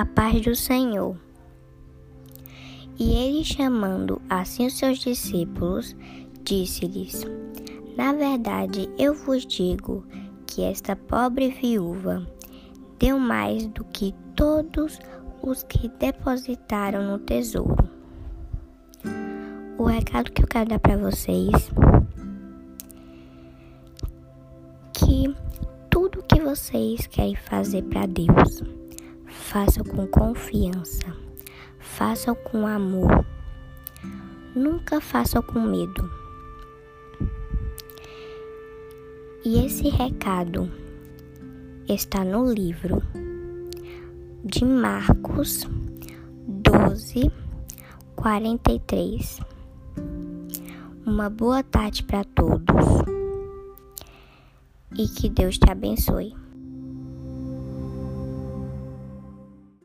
a paz do Senhor. E ele, chamando assim os seus discípulos, disse-lhes: Na verdade, eu vos digo que esta pobre viúva deu mais do que todos os que depositaram no tesouro. O recado que eu quero dar para vocês que tudo que vocês querem fazer para Deus, façam com confiança, façam com amor, nunca façam com medo. E esse recado está no livro de Marcos 12, 43. Uma boa tarde para todos e que Deus te abençoe.